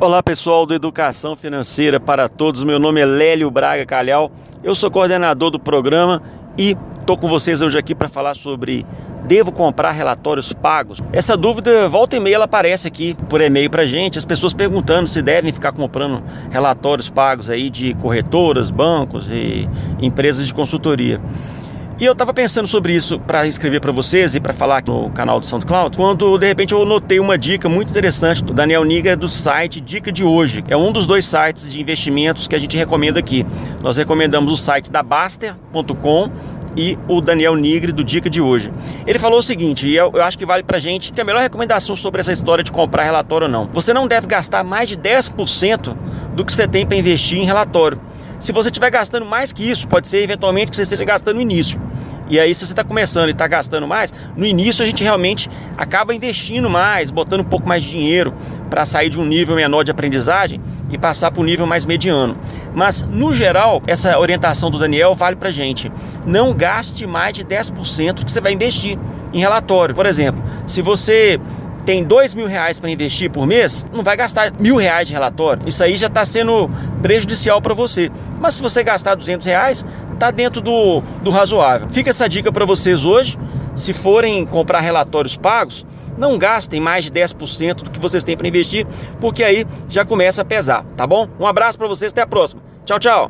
Olá pessoal do Educação Financeira para Todos, meu nome é Lélio Braga Calhau, eu sou coordenador do programa e estou com vocês hoje aqui para falar sobre devo comprar relatórios pagos? Essa dúvida volta e meia ela aparece aqui por e-mail para gente, as pessoas perguntando se devem ficar comprando relatórios pagos aí de corretoras, bancos e empresas de consultoria. E eu estava pensando sobre isso para escrever para vocês e para falar no canal do SoundCloud, quando de repente eu notei uma dica muito interessante do Daniel Nigra do site Dica de Hoje. É um dos dois sites de investimentos que a gente recomenda aqui. Nós recomendamos o site da Baster.com e o Daniel Nigre do Dica de hoje. Ele falou o seguinte, e eu, eu acho que vale pra gente, que a melhor recomendação sobre essa história de comprar relatório ou não. Você não deve gastar mais de 10% do que você tem para investir em relatório. Se você estiver gastando mais que isso, pode ser eventualmente que você esteja gastando no início. E aí, se você está começando e está gastando mais, no início a gente realmente acaba investindo mais, botando um pouco mais de dinheiro para sair de um nível menor de aprendizagem e passar para um nível mais mediano. Mas, no geral, essa orientação do Daniel vale para gente. Não gaste mais de 10% que você vai investir em relatório. Por exemplo, se você tem dois mil reais para investir por mês, não vai gastar mil reais de relatório. Isso aí já está sendo prejudicial para você. Mas se você gastar 200 reais, está dentro do, do razoável. Fica essa dica para vocês hoje. Se forem comprar relatórios pagos, não gastem mais de 10% do que vocês têm para investir, porque aí já começa a pesar, tá bom? Um abraço para vocês, até a próxima. Tchau, tchau.